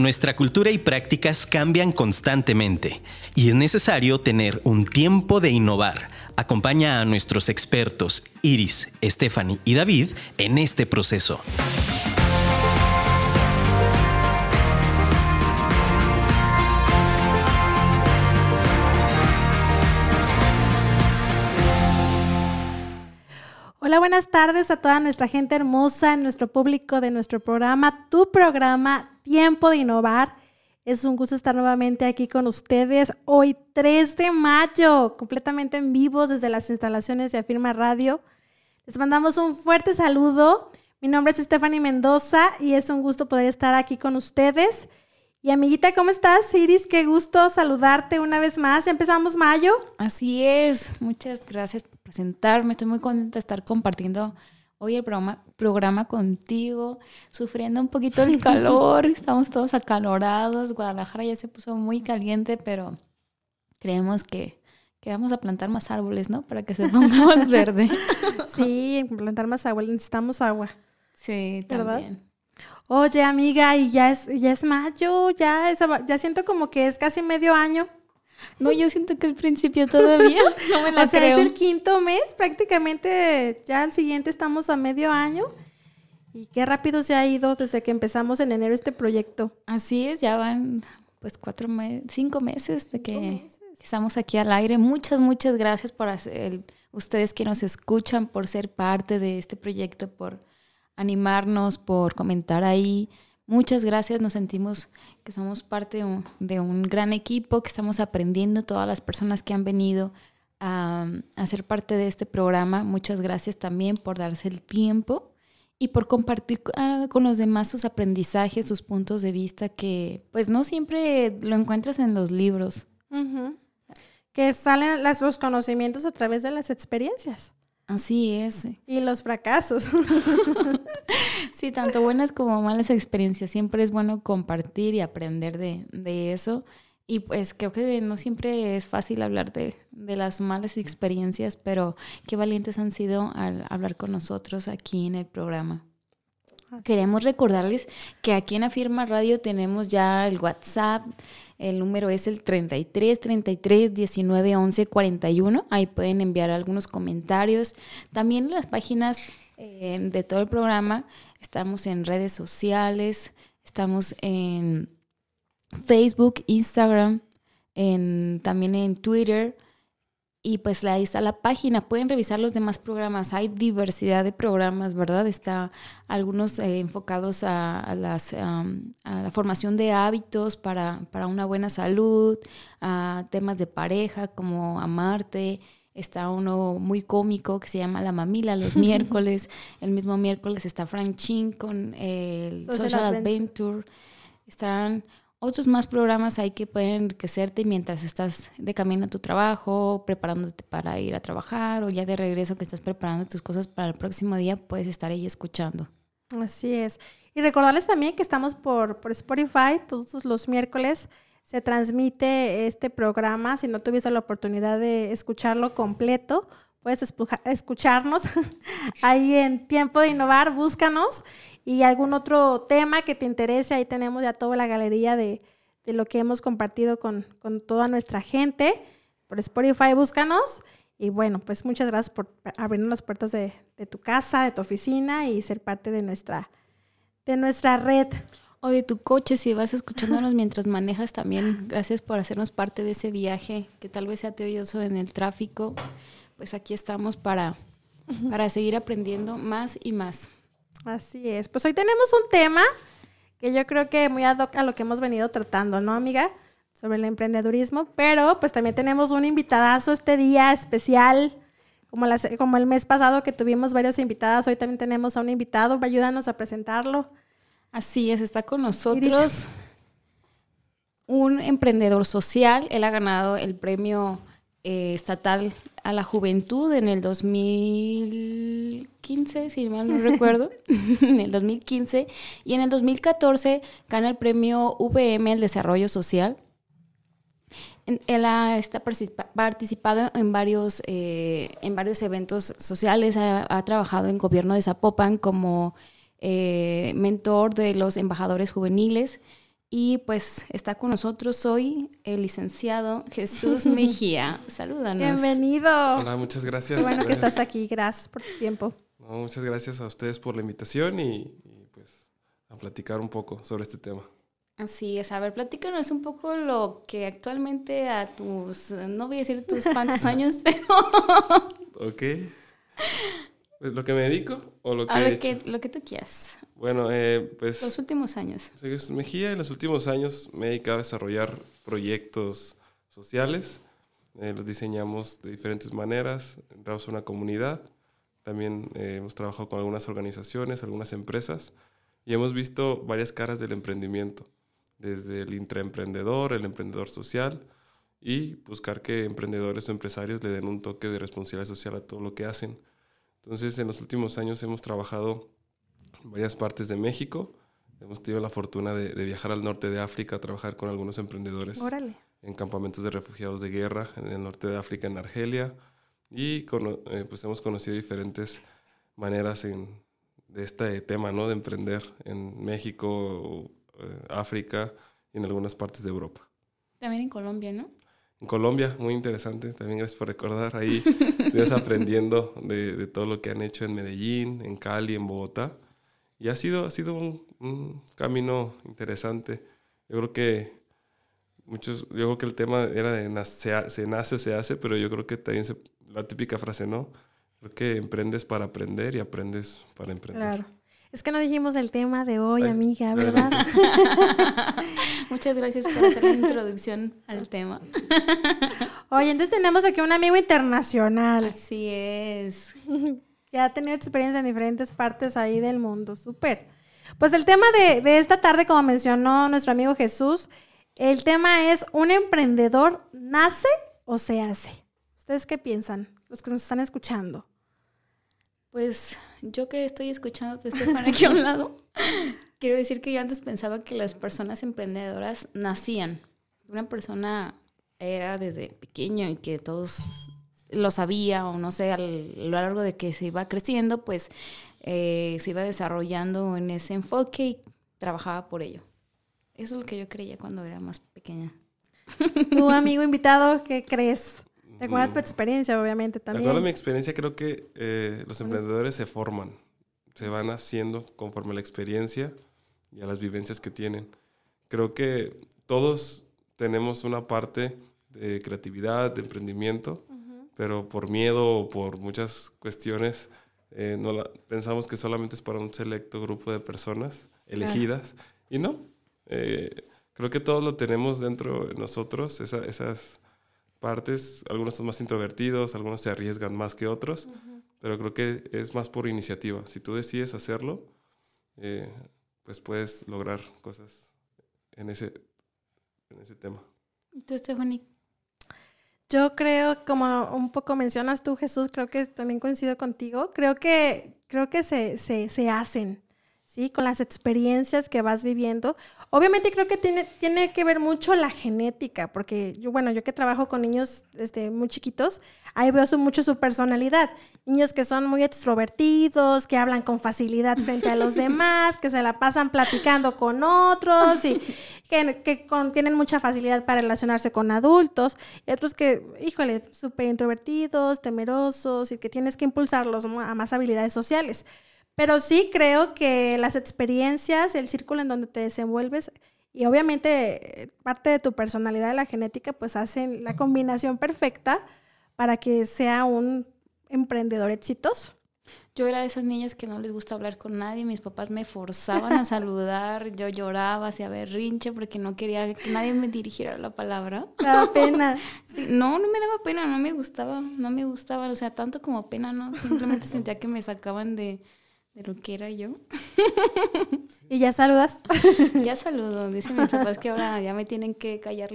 Nuestra cultura y prácticas cambian constantemente y es necesario tener un tiempo de innovar. Acompaña a nuestros expertos Iris, Stephanie y David en este proceso. Buenas tardes a toda nuestra gente hermosa, nuestro público de nuestro programa, tu programa Tiempo de Innovar. Es un gusto estar nuevamente aquí con ustedes hoy 3 de mayo, completamente en vivo desde las instalaciones de Afirma Radio. Les mandamos un fuerte saludo. Mi nombre es Stephanie Mendoza y es un gusto poder estar aquí con ustedes. Y amiguita, ¿cómo estás, Iris? Qué gusto saludarte una vez más. Ya empezamos mayo. Así es. Muchas gracias presentarme. Estoy muy contenta de estar compartiendo hoy el programa, programa contigo, sufriendo un poquito el calor. Estamos todos acalorados. Guadalajara ya se puso muy caliente, pero creemos que, que vamos a plantar más árboles, ¿no? Para que se ponga más verde. Sí, plantar más agua. Necesitamos agua. Sí, también. Oye, amiga, y ya es, ya es mayo, ya, ya siento como que es casi medio año. No, yo siento que el principio todavía. No me la o sea, es el quinto mes, prácticamente ya al siguiente estamos a medio año. Y qué rápido se ha ido desde que empezamos en enero este proyecto. Así es, ya van pues cuatro meses, cinco meses de que estamos aquí al aire. Muchas, muchas gracias por hacer, ustedes que nos escuchan, por ser parte de este proyecto, por animarnos, por comentar ahí. Muchas gracias, nos sentimos que somos parte de un, gran equipo, que estamos aprendiendo, todas las personas que han venido a, ser parte de este programa. Muchas gracias también por darse el tiempo y por compartir ah, con los demás sus aprendizajes, sus puntos de vista, que pues no siempre lo encuentras en los libros. Que salen los conocimientos a través de las experiencias. Así es. Y los fracasos. sí, tanto buenas como malas experiencias. Siempre es bueno compartir y aprender de, eso. Y pues creo que no siempre es fácil hablar de, de, las malas experiencias, pero qué valientes han sido al hablar con nosotros aquí en el programa. Queremos recordarles que aquí en Afirma Radio tenemos ya el WhatsApp, el número es el 33 33 19 11 41. Ahí pueden enviar algunos comentarios. También en las páginas de todo el programa estamos en redes sociales, estamos en Facebook, Instagram, en, también en Twitter. Y pues ahí está la página, pueden revisar los demás programas, hay diversidad de programas, ¿verdad? Está algunos eh, enfocados a, las, la formación de hábitos para, para, una buena salud, a temas de pareja como amarte, está uno muy cómico que se llama La Mamila los miércoles, el mismo miércoles está Frank Chin con el Social, Adventure, están otros más programas hay que pueden enriquecerte mientras estás de camino a tu trabajo, preparándote para ir a trabajar o ya de regreso que estás preparando tus cosas para el próximo día, puedes estar ahí escuchando. Así es. Y recordarles también que estamos por, por Spotify todos los miércoles. Se transmite este programa. Si no tuviste la oportunidad de escucharlo completo, puedes escucharnos ahí en Tiempo de Innovar. Búscanos y algún otro tema que te interese, ahí tenemos ya toda la galería de, lo que hemos compartido con, toda nuestra gente. Por Spotify, búscanos. Y bueno, pues muchas gracias por abrirnos las puertas de, tu casa, de tu oficina y ser parte de nuestra, de nuestra red. O de tu coche, si vas escuchándonos mientras manejas también. Gracias por hacernos parte de ese viaje que tal vez sea tedioso en el tráfico. Pues aquí estamos para, para seguir aprendiendo más y más. Así es. Pues hoy tenemos un tema que yo creo que muy ad hoc a lo que hemos venido tratando, ¿no, amiga? Sobre el emprendedurismo, pero pues también tenemos un invitadazo este día especial, como, como el mes pasado que tuvimos varios invitadas, hoy también tenemos a un invitado, ayúdanos a presentarlo. Así es, está con nosotros un emprendedor social, él ha ganado el premio eh, estatal a la juventud en el 2015, si mal no recuerdo, en el 2015, y en el 2014 gana el premio VM, el Desarrollo Social. Él ha está participado en varios, eh, en varios eventos sociales, ha, trabajado en gobierno de Zapopan como eh, mentor de los embajadores juveniles Y pues está con nosotros hoy el licenciado Jesús Mejía. Salúdanos. Bienvenido. Hola, muchas gracias. Qué bueno que estás aquí. Gracias por tu tiempo. No, muchas gracias a ustedes por la invitación y, y, pues a platicar un poco sobre este tema. Así es, a ver, platícanos un poco lo que actualmente a tus, no voy a decir tus cuántos años, pero ¿Ok? Pues, ¿Lo que me dedico o lo que a he lo hecho? que, lo que tú quieras, Bueno, eh, pues los últimos años. soy Jesús Mejía. En los últimos años me he dedicado a desarrollar proyectos sociales. Eh, los diseñamos de diferentes maneras. Entramos a una comunidad. También eh, hemos trabajado con algunas organizaciones, algunas empresas. Y hemos visto varias caras del emprendimiento. Desde el intraemprendedor, el emprendedor social. Y buscar que emprendedores o empresarios le den un toque de responsabilidad social a todo lo que hacen. Entonces, en los últimos años hemos trabajado en varias partes de México. Hemos tenido la fortuna de, de viajar al norte de África a trabajar con algunos emprendedores Órale. en campamentos de refugiados de guerra en el norte de África, en Argelia. Y cono- eh, pues hemos conocido diferentes maneras en- de este tema, ¿no? De emprender en México, eh, África y en algunas partes de Europa. También en Colombia, ¿no? En Colombia, muy interesante. También gracias por recordar. Ahí estuvimos aprendiendo de, de todo lo que han hecho en Medellín, en Cali, en Bogotá. Y ha sido, ha sido un, un camino interesante. Yo creo que muchos, yo creo que el tema era de se, nace o se hace, pero yo creo que también se- la típica frase, ¿no? Creo que emprendes para aprender y aprendes para emprender. Claro. Es que no dijimos el tema de hoy, Ay, amiga. ¿verdad? Muchas gracias por hacer la introducción al tema. Oye, entonces tenemos aquí un amigo internacional Así es. que ha tenido experiencia en diferentes partes ahí del mundo. Súper. Pues el tema de, de esta tarde, como mencionó nuestro amigo Jesús, el tema es, ¿un emprendedor nace o se hace? ¿Ustedes qué piensan? Los que nos están escuchando. Pues yo que estoy escuchándote, Estefan, aquí a un lado, quiero decir que yo antes pensaba que las personas emprendedoras nacían. Una persona era desde pequeño y que todos lo sabía o no sé, a lo largo de que se iba creciendo, pues eh, se iba desarrollando en ese enfoque y trabajaba por ello. Eso es lo que yo creía cuando era más pequeña. Tu amigo invitado, ¿qué crees? Recuerda tu experiencia, obviamente, De acuerdo a mi también. experiencia, creo que eh, los emprendedores se forman, se van haciendo conforme a la experiencia y a las vivencias que tienen. Creo que todos tenemos una parte de creatividad, de emprendimiento, pero por miedo o por muchas cuestiones eh, no la- pensamos que solamente es para un selecto grupo de personas elegidas y no. Eh, creo que todos lo tenemos dentro de nosotros, esa- esas partes, algunos son más introvertidos, algunos se arriesgan más que otros, pero creo que es más por iniciativa. Si tú decides hacerlo, eh, pues puedes lograr cosas en ese, en ese tema. ¿Y tú, Stephanie? Yo creo, como un poco mencionas tú, Jesús, creo que también coincido contigo. Creo que, creo que se, se, se hacen, ¿sí? Con las experiencias que vas viviendo. Obviamente creo que tiene, tiene que ver mucho la genética, porque yo, bueno, yo que trabajo con niños desde muy chiquitos, ahí veo su- mucho su personalidad. Niños que son muy extrovertidos, que hablan con facilidad frente a los demás, que se la pasan platicando con otros y que, que con- tienen mucha facilidad para relacionarse con adultos. Y otros que, híjole, súper introvertidos, temerosos y que tienes que impulsarlos a más habilidades sociales. Pero sí creo que las experiencias, el círculo en donde te desenvuelves y obviamente eh, parte de tu personalidad, de la genética, pues hacen la combinación perfecta para que sea un emprendedor exitoso. Yo era de esas niñas que no les gusta hablar con nadie, mis papás me forzaban a saludar, yo lloraba, hacía berrinche porque no quería que nadie me dirigiera la palabra. Me da pena. Sí, no, no me daba pena, no me gustaba, no me gustaba, o sea, tanto como pena, no, simplemente sentía que me sacaban de, de lo que era yo. y ya saludas. Ya saludo, dicen mis papás que ahora ya me tienen que callar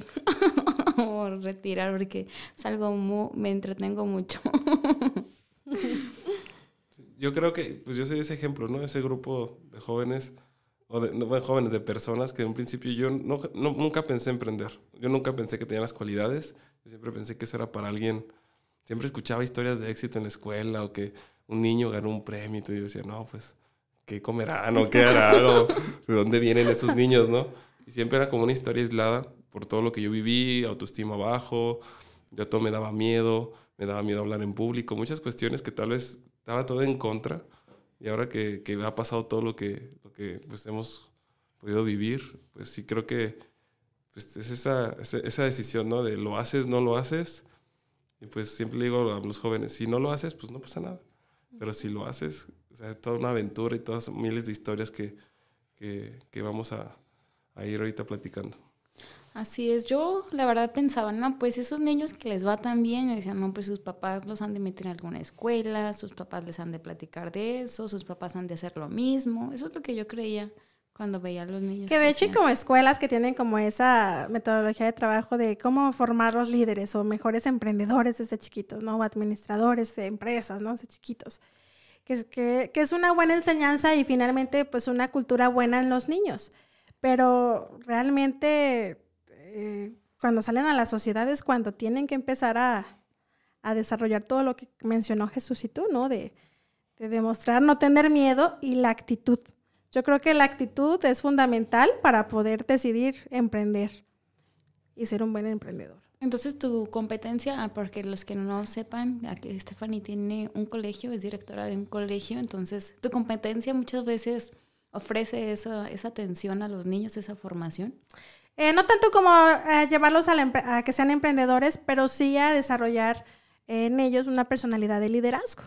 o retirar porque salgo, mu- me entretengo mucho. Yo creo que, pues yo soy ese ejemplo, ¿no? Ese grupo de jóvenes, o de, no, bueno, jóvenes, de personas que en un principio yo no, no- nunca pensé emprender. Yo nunca pensé que tenía las cualidades. Yo siempre pensé que eso era para alguien. Siempre escuchaba historias de éxito en la escuela o que un niño ganó un premio y yo decía, no, pues, ¿qué comerán o qué harán? ¿De dónde vienen esos niños, no? Y siempre era como una historia aislada por todo lo que yo viví, autoestima bajo, ya todo me daba miedo, me daba miedo hablar en público, muchas cuestiones que tal vez estaba todo en contra. Y ahora que, que ha pasado todo lo que, lo que pues, hemos podido vivir, pues sí creo que pues, es esa, esa, decisión, ¿no? De lo haces, no lo haces. Y pues siempre le digo a los jóvenes, si no lo haces, pues no pasa nada. Pero si lo haces, o sea, toda una aventura y todas miles de historias que, que, que vamos a, a ir ahorita platicando. Así es, yo la verdad pensaba, no, pues esos niños que les va tan bien, yo decía, no, pues sus papás los han de meter en alguna escuela, sus papás les han de platicar de eso, sus papás han de hacer lo mismo, eso es lo que yo creía cuando veía a los niños. Que de hecho hay como escuelas que tienen como esa metodología de trabajo de cómo formar los líderes o mejores emprendedores desde chiquitos, ¿no? O administradores de empresas, ¿no? Desde chiquitos. Que, que, que es una buena enseñanza y finalmente pues una cultura buena en los niños. Pero realmente eh, cuando salen a la sociedad es cuando tienen que empezar a, desarrollar todo lo que mencionó Jesús y tú, ¿no? De, demostrar no tener miedo y la actitud. Yo creo que la actitud es fundamental para poder decidir emprender y ser un buen emprendedor. Entonces tu competencia, ah, porque los que no sepan, aquí Stephanie tiene un colegio, es directora de un colegio, entonces tu competencia muchas veces ofrece esa, esa atención a los niños, esa formación. Eh, no tanto como eh, llevarlos a, que sean emprendedores, pero sí a desarrollar en ellos una personalidad de liderazgo.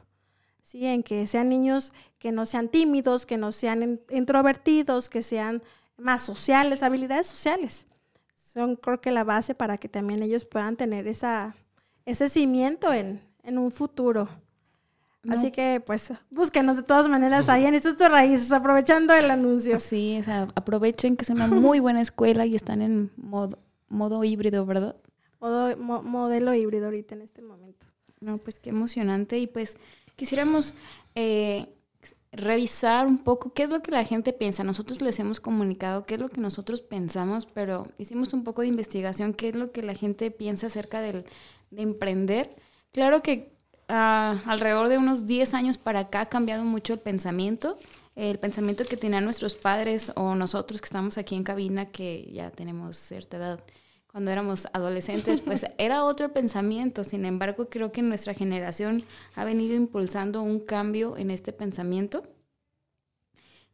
¿Sí? En que sean niños que no sean tímidos, que no sean introvertidos, que sean más sociales, habilidades sociales. Son creo que la base para que también ellos puedan tener esa, ese cimiento en, en un futuro. Así que, pues, búsquenos de todas maneras ahí en Instituto Raíces, aprovechando el anuncio. Sí, o sea, aprovechen que es una muy buena escuela y están en modo, modo híbrido, ¿verdad? Modo, modelo híbrido ahorita en este momento. No, pues qué emocionante. Y pues quisiéramos eh, revisar un poco qué es lo que la gente piensa. Nosotros les hemos comunicado qué es lo que nosotros pensamos, pero hicimos un poco de investigación, qué es lo que la gente piensa acerca del, de emprender. Claro que alrededor de unos 10 años para acá ha cambiado mucho el pensamiento. El pensamiento que tenían nuestros padres o nosotros que estamos aquí en cabina, que ya tenemos cierta edad, cuando éramos adolescentes, pues era otro pensamiento. Sin embargo, creo que nuestra generación ha venido impulsando un cambio en este pensamiento.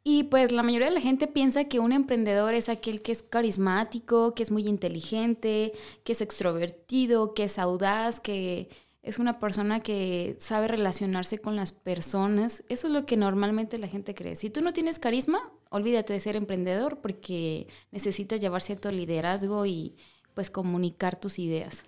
Y pues la mayoría de la gente piensa que un emprendedor es aquel que es carismático, que es muy inteligente, que es extrovertido, que es audaz, que es una persona que sabe relacionarse con las personas. Eso es lo que normalmente la gente cree. Si tú no tienes carisma, olvídate de ser emprendedor porque necesitas llevar cierto liderazgo y pues comunicar tus ideas.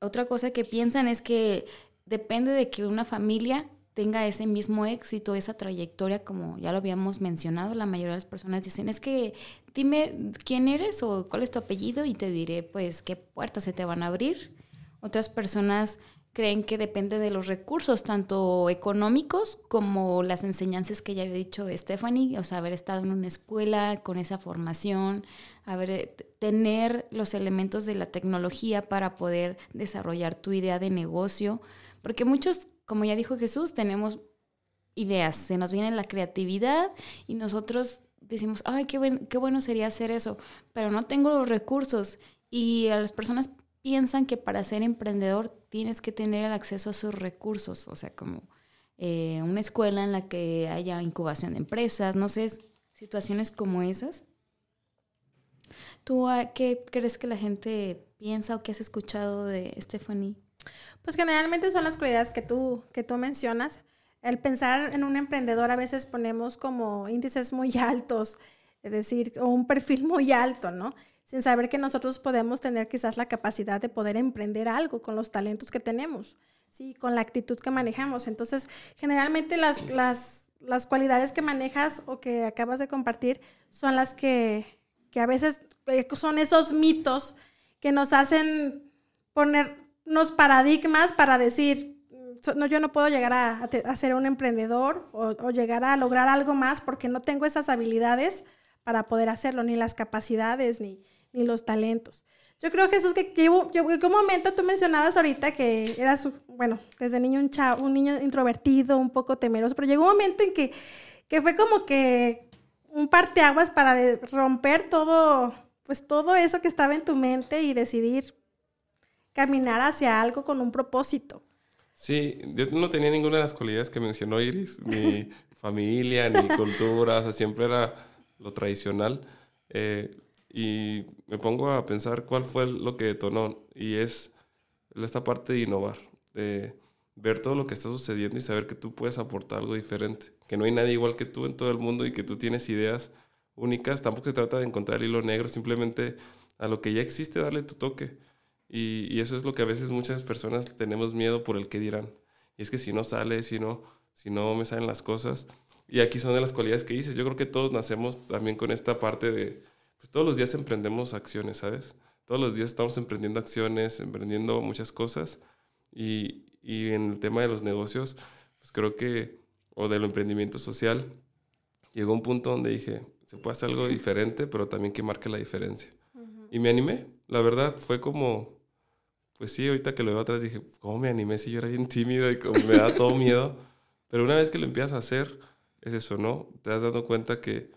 Otra cosa que piensan es que depende de que una familia tenga ese mismo éxito, esa trayectoria, como ya lo habíamos mencionado, la mayoría de las personas dicen, es que dime quién eres o cuál es tu apellido y te diré pues qué puertas se te van a abrir otras personas creen que depende de los recursos, tanto económicos como las enseñanzas que ya había dicho Stephanie, o sea, haber estado en una escuela con esa formación, haber, eh, tener los elementos de la tecnología para poder desarrollar tu idea de negocio, porque muchos, como ya dijo Jesús, tenemos ideas, se nos viene la creatividad y nosotros decimos, ay, qué, qué bueno sería hacer eso, pero no tengo los recursos. Y a las personas piensan que para ser emprendedor tienes que tener el acceso a esos recursos, o sea, como eh, una escuela en la que haya incubación de empresas, no sé, situaciones como esas. ¿Tú qué crees que la gente piensa o qué has escuchado de Stephanie? Pues generalmente son las cualidades que tú, que tú mencionas. El pensar en un emprendedor a veces ponemos como índices muy altos, es decir, o un perfil muy alto, ¿no? Sin saber que nosotros podemos tener quizás la capacidad de poder emprender algo con los talentos que tenemos, ¿sí? con la actitud que manejamos. Entonces, generalmente las, las, las cualidades que manejas o que acabas de compartir son las que, que a veces eh, son esos mitos que nos hacen ponernos paradigmas para decir, no, yo no puedo llegar a, ser un emprendedor o, llegar a lograr algo más porque no tengo esas habilidades para poder hacerlo, ni las capacidades, ni, ni los talentos. Yo creo, Jesús, que yo, un momento tú mencionabas ahorita que eras, bueno, desde niño un, chavo, un niño introvertido, un poco temeroso, pero llegó un momento en que, que fue como que un parteaguas para romper todo, pues todo eso que estaba en tu mente y decidir caminar hacia algo con un propósito. Sí, yo no tenía ninguna de las cualidades que mencionó Iris, ni familia, ni cultura, o sea, siempre era lo tradicional. Eh, y me pongo a pensar cuál fue lo que detonó, y es esta parte de innovar, de ver todo lo que está sucediendo y saber que tú puedes aportar algo diferente, que no hay nadie igual que tú en todo el mundo y que tú tienes ideas únicas. Tampoco se trata de encontrar hilo negro, simplemente a lo que ya existe darle tu toque. Y, y eso es lo que a veces muchas personas tenemos miedo por el que dirán. Y es que si no sale, si no, si no me salen las cosas. Y aquí son de las cualidades que dices. Yo creo que todos nacemos también con esta parte de, pues todos los días emprendemos acciones, ¿sabes? Todos los días estamos emprendiendo acciones, emprendiendo muchas cosas. Y, y en el tema de los negocios, pues creo que, o del emprendimiento social, llegó un punto donde dije, se puede hacer algo diferente, pero también que marque la diferencia. Y me animé, la verdad, fue como, pues sí, ahorita que lo veo atrás dije, ¿cómo me animé si yo era bien tímido y como me da todo miedo? Pero una vez que lo empiezas a hacer, es eso, ¿no? Te has dado cuenta que,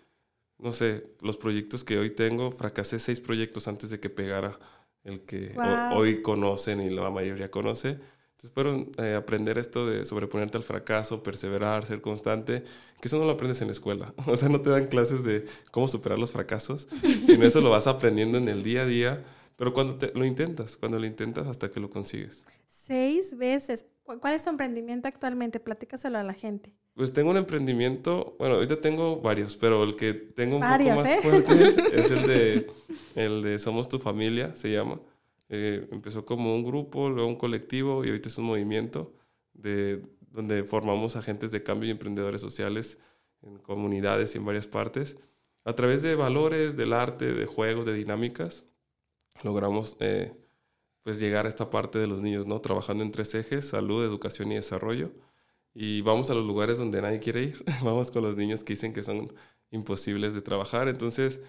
no sé, los proyectos que hoy tengo, fracasé seis proyectos antes de que pegara el que hoy conocen y la mayoría conoce. Entonces fueron eh, aprender esto de sobreponerte al fracaso, perseverar, ser constante, que eso no lo aprendes en la escuela. O sea, no te dan clases de cómo superar los fracasos, sino eso lo vas aprendiendo en el día a día, pero cuando te- lo intentas, cuando lo intentas hasta que lo consigues. Seis veces. ¿Cu- ¿Cuál es tu emprendimiento actualmente? Platícaselo a la gente. Pues tengo un emprendimiento, bueno, ahorita tengo varios, pero el que tengo un poco más ¿eh? fuerte es el de, el de Somos tu familia, se llama. Eh, empezó como un grupo, luego un colectivo y ahorita es un movimiento de, donde formamos agentes de cambio y emprendedores sociales en comunidades y en varias partes. A través de valores, del arte, de juegos, de dinámicas, logramos eh, pues llegar a esta parte de los niños, ¿no? Trabajando en tres ejes, salud, educación y desarrollo. Y vamos a los lugares donde nadie quiere ir. vamos con los niños que dicen que son imposibles de trabajar. Entonces,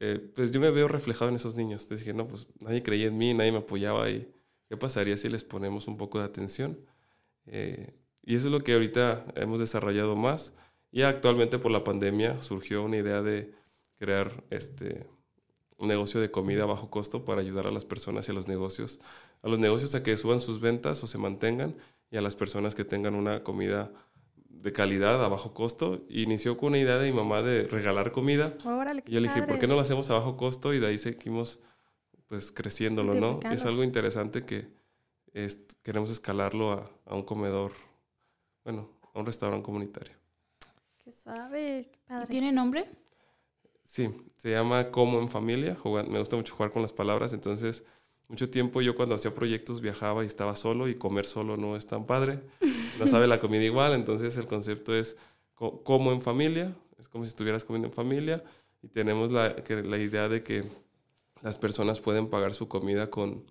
eh, pues yo me veo reflejado en esos niños. Entonces dije, no, pues nadie creía en mí, nadie me apoyaba y ¿qué pasaría si les ponemos un poco de atención? Eh, y eso es lo que ahorita hemos desarrollado más. Y actualmente por la pandemia surgió una idea de crear este, un negocio de comida a bajo costo para ayudar a las personas y a los negocios, a los negocios a que suban sus ventas o se mantengan y a las personas que tengan una comida de calidad a bajo costo. Y inició con una idea de mi mamá de regalar comida. Órale, Y yo le dije, ¿por qué no lo hacemos a bajo costo? Y de ahí seguimos pues creciéndolo, ¿no? Es algo interesante que es- queremos escalarlo a, a un comedor, bueno, a un restaurante comunitario. Qué suave, qué padre. ¿Tiene nombre? Sí, se llama Como en Familia. jugar- me gusta mucho jugar con las palabras, entonces mucho tiempo yo cuando hacía proyectos viajaba y estaba solo y comer solo no es tan padre. No sabe la comida igual, entonces el concepto es co- como en familia, es como si estuvieras comiendo en familia y tenemos la, que- la idea de que las personas pueden pagar su comida con,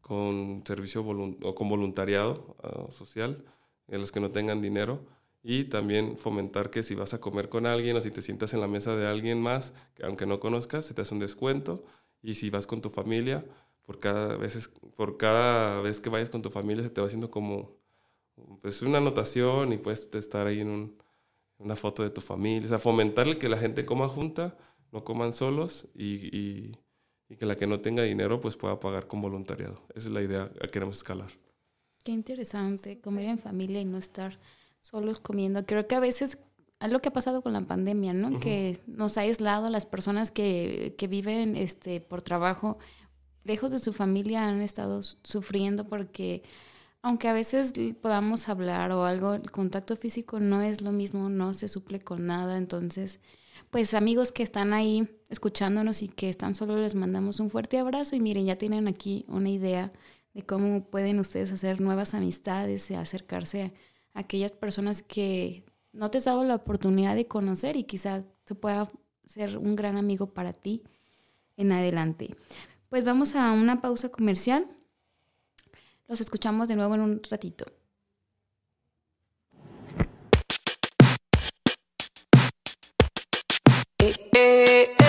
con servicio o con voluntariado ah, social, en los que no tengan dinero. Y también fomentar que si vas a comer con alguien o si te sientas en la mesa de alguien más, que aunque no conozcas, se te hace un descuento. Y si vas con tu familia, por cada vez, por cada vez que vayas con tu familia se te va haciendo como pues una anotación y puedes estar ahí en un- una foto de tu familia. O sea, fomentar el que la gente coma junta, no coman solos y, y- y que la que no tenga dinero pues pueda pagar con voluntariado. Esa es la idea que queremos escalar. Qué interesante, comer en familia y no estar solos comiendo. Creo que a veces es lo que ha pasado con la pandemia, ¿no? Ujú. Que nos ha aislado a las personas que, que viven este, por trabajo lejos de su familia, han estado sufriendo porque aunque a veces podamos hablar o algo, el contacto físico no es lo mismo, no se suple con nada. Entonces, pues amigos que están ahí escuchándonos y que están solo, les mandamos un fuerte abrazo y miren, ya tienen aquí una idea de cómo pueden ustedes hacer nuevas amistades y acercarse a aquellas personas que no te has dado la oportunidad de conocer y quizá se pueda ser un gran amigo para ti en adelante. Pues vamos a una pausa comercial. Los escuchamos de nuevo en un ratito. Eh, eh, eh.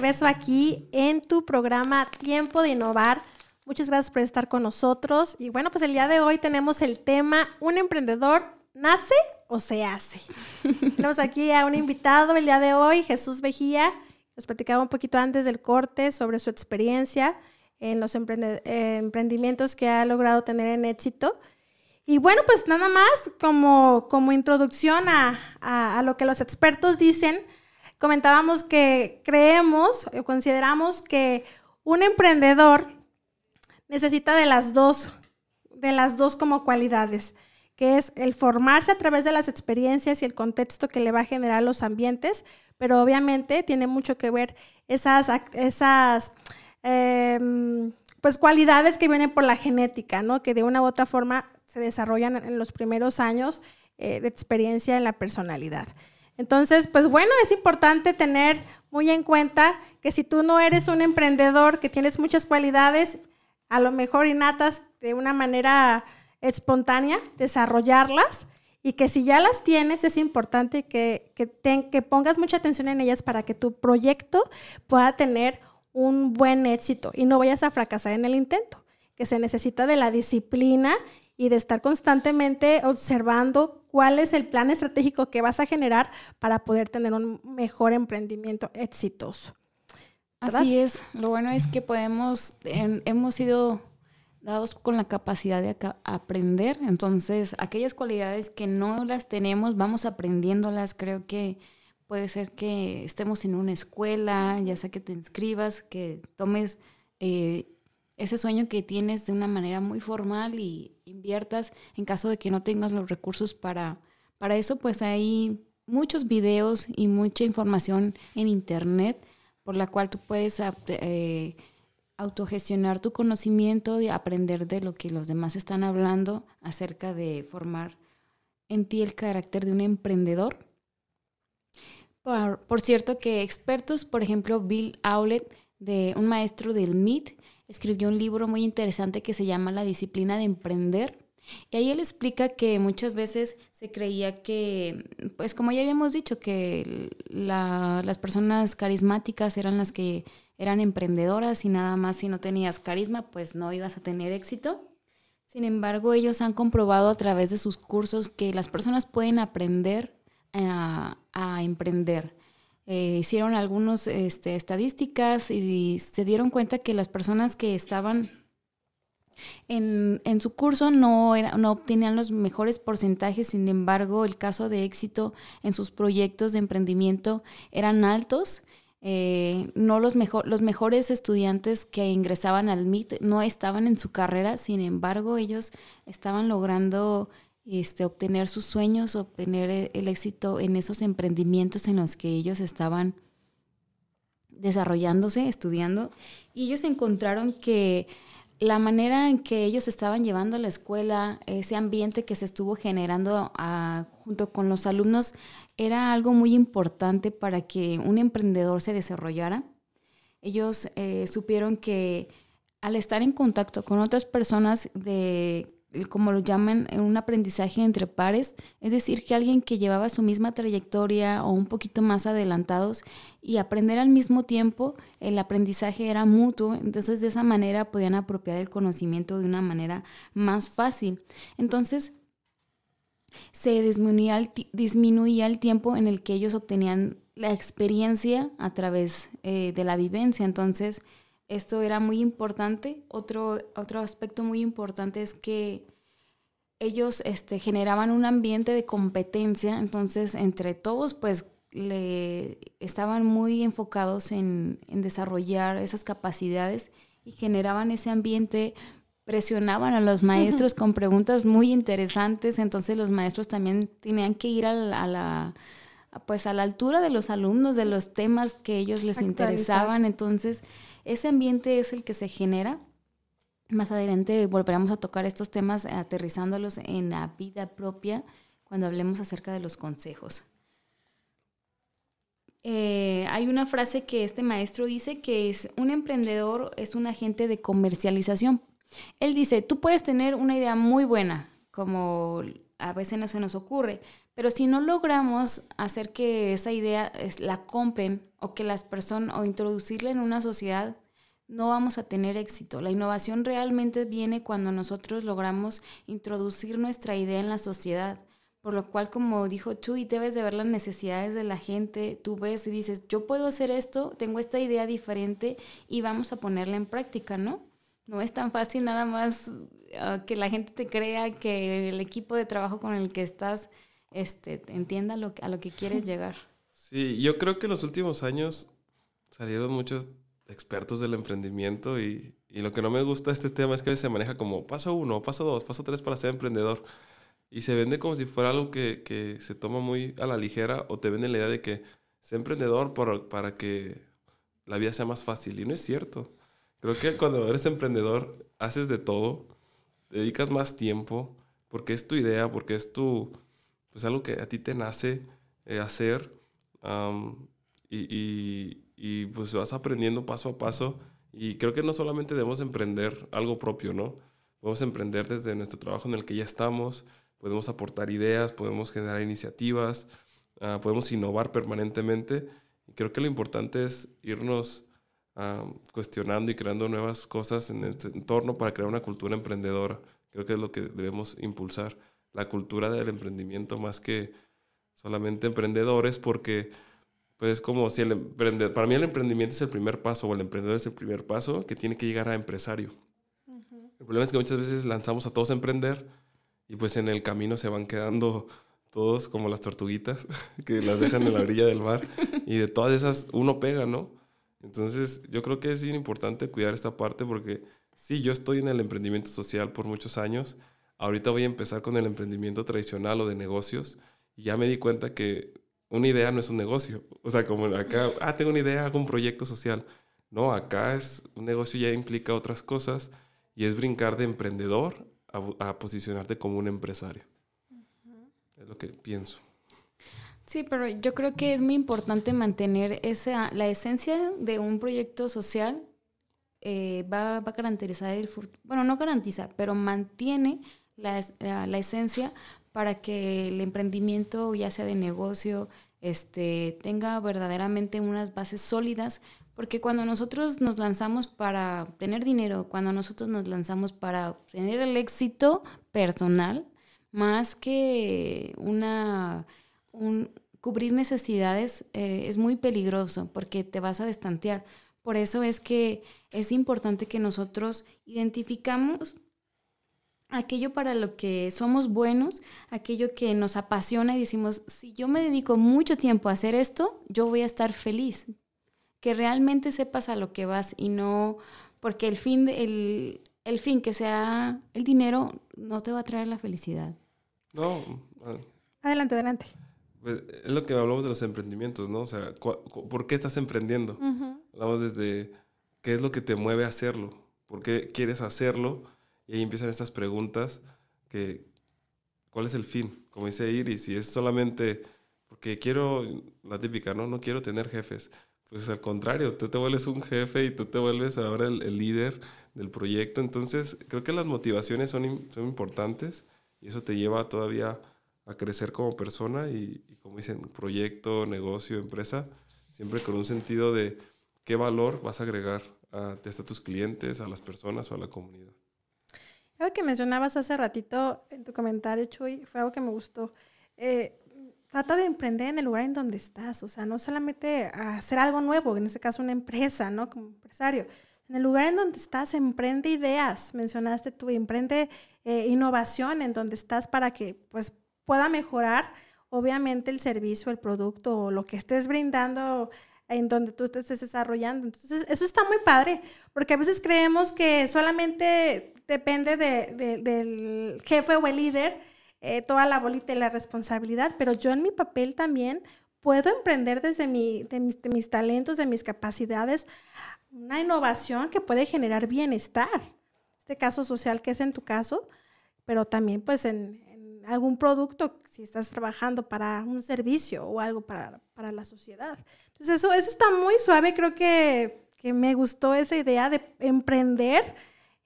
Regreso aquí en tu programa Tiempo de Innovar. Muchas gracias por estar con nosotros. Y bueno, pues el día de hoy tenemos el tema ¿Un emprendedor nace o se hace? tenemos aquí a un invitado el día de hoy, Jesús Vejía. Nos platicaba un poquito antes del corte sobre su experiencia en los eh, emprendimientos que ha logrado tener en éxito. Y bueno, pues nada más como, como introducción a, a- a lo que los expertos dicen, comentábamos que creemos o consideramos que un emprendedor necesita de las dos, de las dos como cualidades, que es el formarse a través de las experiencias y el contexto que le va a generar los ambientes, pero obviamente tiene mucho que ver esas, esas em, pues cualidades que vienen por la genética, ¿no? Que de una u otra forma se desarrollan en los primeros años eh, de experiencia en la personalidad. Entonces, pues bueno, es importante tener muy en cuenta que si tú no eres un emprendedor, que tienes muchas cualidades, a lo mejor innatas de una manera espontánea, desarrollarlas y que si ya las tienes es importante que, que, ten- que pongas mucha atención en ellas para que tu proyecto pueda tener un buen éxito y no vayas a fracasar en el intento, que se necesita de la disciplina y de estar constantemente observando cuál es el plan estratégico que vas a generar para poder tener un mejor emprendimiento exitoso. Así es. Lo bueno es que podemos, hemos sido dados con la capacidad de aprender. Entonces, aquellas cualidades que no las tenemos, vamos aprendiéndolas. Creo que puede ser que estemos en una escuela, ya sea que te inscribas, que tomes eh, ese sueño que tienes de una manera muy formal y inviertas. En caso de que no tengas los recursos para, para eso, pues hay muchos videos y mucha información en internet por la cual tú puedes eh, autogestionar tu conocimiento y aprender de lo que los demás están hablando acerca de formar en ti el carácter de un emprendedor. Por, por cierto que expertos, por ejemplo, Bill Aulet, de un maestro del MIT, escribió un libro muy interesante que se llama La disciplina de emprender. Y ahí él explica que muchas veces se creía que, pues como ya habíamos dicho, que la- las personas carismáticas eran las que eran emprendedoras y nada más si no tenías carisma, pues no ibas a tener éxito. Sin embargo, ellos han comprobado a través de sus cursos que las personas pueden aprender a emprender. Eh, hicieron algunas este, estadísticas y se dieron cuenta que las personas que estaban en, en su curso no, no obtenían los mejores porcentajes, sin embargo, el caso de éxito en sus proyectos de emprendimiento eran altos. Eh, no los, mejor, los mejores estudiantes que ingresaban al MIT no estaban en su carrera, sin embargo, ellos estaban logrando este, obtener sus sueños, obtener eh, el éxito en esos emprendimientos en los que ellos estaban desarrollándose, estudiando, y ellos encontraron que la manera en que ellos estaban llevando la escuela, ese ambiente que se estuvo generando ah, junto con los alumnos, era algo muy importante para que un emprendedor se desarrollara. Ellos eh, supieron que al estar en contacto con otras personas de, como lo llaman, un aprendizaje entre pares, es decir, que alguien que llevaba su misma trayectoria o un poquito más adelantados y aprender al mismo tiempo, el aprendizaje era mutuo, entonces de esa manera podían apropiar el conocimiento de una manera más fácil. Entonces, se disminuía el, disminuía el tiempo en el que ellos obtenían la experiencia a través eh, de la vivencia. Entonces, esto era muy importante. Otro, otro aspecto muy importante es que ellos este, generaban un ambiente de competencia, entonces entre todos pues le estaban muy enfocados en, en desarrollar esas capacidades y generaban ese ambiente. Presionaban a los maestros con preguntas muy interesantes, entonces los maestros también tenían que ir a la, pues a la altura de los alumnos, de los temas que ellos les interesaban, entonces ese ambiente es el que se genera. Más adelante volveremos a tocar estos temas aterrizándolos en la vida propia cuando hablemos acerca de los consejos. Eh, hay una frase que este maestro dice que es un emprendedor es un agente de comercialización. Él dice, tú puedes tener una idea muy buena, como a veces no se nos ocurre, pero si no logramos hacer que esa idea la compren o que las personas o introducirla en una sociedad, no vamos a tener éxito. La innovación realmente viene cuando nosotros logramos introducir nuestra idea en la sociedad. Por lo cual, como dijo Chuy, debes de ver las necesidades de la gente. Tú ves y dices, yo puedo hacer esto, tengo esta idea diferente y vamos a ponerla en práctica, ¿no? No es tan fácil nada más ah, que la gente te crea, que el equipo de trabajo con el que estás este, entienda lo, a lo que quieres llegar. Sí, yo creo que en los últimos años salieron muchos expertos del emprendimiento y, y lo que no me gusta de este tema es que a veces se maneja como paso uno, paso dos, paso tres para ser emprendedor y se vende como si fuera algo que, que, se toma muy a la ligera o te vende la idea de que sea emprendedor por, para que la vida sea más fácil. Y no es cierto. Creo que cuando eres emprendedor haces de todo, dedicas más tiempo porque es tu idea, porque es tu, pues algo que a ti te nace eh, hacer y, y, y, pues vas aprendiendo paso a paso. Y creo que no solamente debemos emprender algo propio, ¿no? Podemos emprender desde nuestro trabajo en el que ya estamos, podemos aportar ideas, podemos generar iniciativas, ah, podemos innovar permanentemente. Y creo que lo importante es irnos ah, cuestionando y creando nuevas cosas en el entorno para crear una cultura emprendedora. Creo que es lo que debemos impulsar, la cultura del emprendimiento más que solamente emprendedores, porque pues como si el emprendedor, para mí el emprendimiento es el primer paso o el emprendedor es el primer paso que tiene que llegar a empresario. El problema es que muchas veces lanzamos a todos a emprender, y pues en el camino se van quedando todos como las tortuguitas que las dejan en la orilla del mar y de todas esas uno pega, ¿no? Entonces yo creo que es bien importante cuidar esta parte porque sí, yo estoy en el emprendimiento social por muchos años, ahorita voy a empezar con el emprendimiento tradicional o de negocios y ya me di cuenta que una idea no es un negocio, o sea, como acá, ah, tengo una idea, hago un proyecto social. No, acá es un negocio ya implica otras cosas y es brincar de emprendedor a, posicionarte como un empresario. Es lo que pienso. Sí, pero yo creo que es muy importante mantener esa, la esencia de un proyecto social. Eh, va, a garantizar el bueno, no garantiza, pero mantiene la, la, esencia para que el emprendimiento, ya sea de negocio, este, tenga verdaderamente unas bases sólidas porque cuando nosotros nos lanzamos para tener dinero, cuando nosotros nos lanzamos para tener el éxito personal, más que una, un, cubrir necesidades, eh, es muy peligroso porque te vas a destantear. Por eso es que es importante que nosotros identificamos aquello para lo que somos buenos, aquello que nos apasiona y decimos, si yo me dedico mucho tiempo a hacer esto, yo voy a estar feliz que realmente sepas a lo que vas y no, porque el fin, el, el fin que sea el dinero no te va a traer la felicidad. No. Adelante, adelante. Pues, es lo que hablamos de los emprendimientos, ¿no? O sea, ¿por qué estás emprendiendo? Hablamos desde qué es lo que te mueve a hacerlo, por qué quieres hacerlo, y ahí empiezan estas preguntas que, ¿cuál es el fin? Como dice Iris, si es solamente porque quiero, la típica, ¿no? No quiero tener jefes pues al contrario, tú te vuelves un jefe y tú te vuelves ahora el, líder del proyecto. Entonces, creo que las motivaciones son, son importantes y eso te lleva todavía a crecer como persona y, como dicen, proyecto, negocio, empresa, siempre con un sentido de qué valor vas a agregar a, a tus clientes, a las personas o a la comunidad. Algo que mencionabas hace ratito en tu comentario, Chuy, fue algo que me gustó. Eh, trata de emprender en el lugar en donde estás, o sea, no solamente hacer algo nuevo, en este caso una empresa, ¿no? Como empresario, en el lugar en donde estás, emprende ideas, mencionaste tú, emprende eh, innovación en donde estás para que pues pueda mejorar obviamente el servicio, el producto o lo que estés brindando en donde tú te estés desarrollando. Entonces, eso está muy padre, porque a veces creemos que solamente depende del jefe o el líder eh, toda la bolita y la responsabilidad, pero yo en mi papel también puedo emprender desde mi, de mis, de mis talentos, de mis capacidades, una innovación que puede generar bienestar. Este caso social que es en tu caso, pero también pues en, algún producto, si estás trabajando para un servicio o algo para, para la sociedad. Entonces eso, eso está muy suave, creo que, que me gustó esa idea de emprender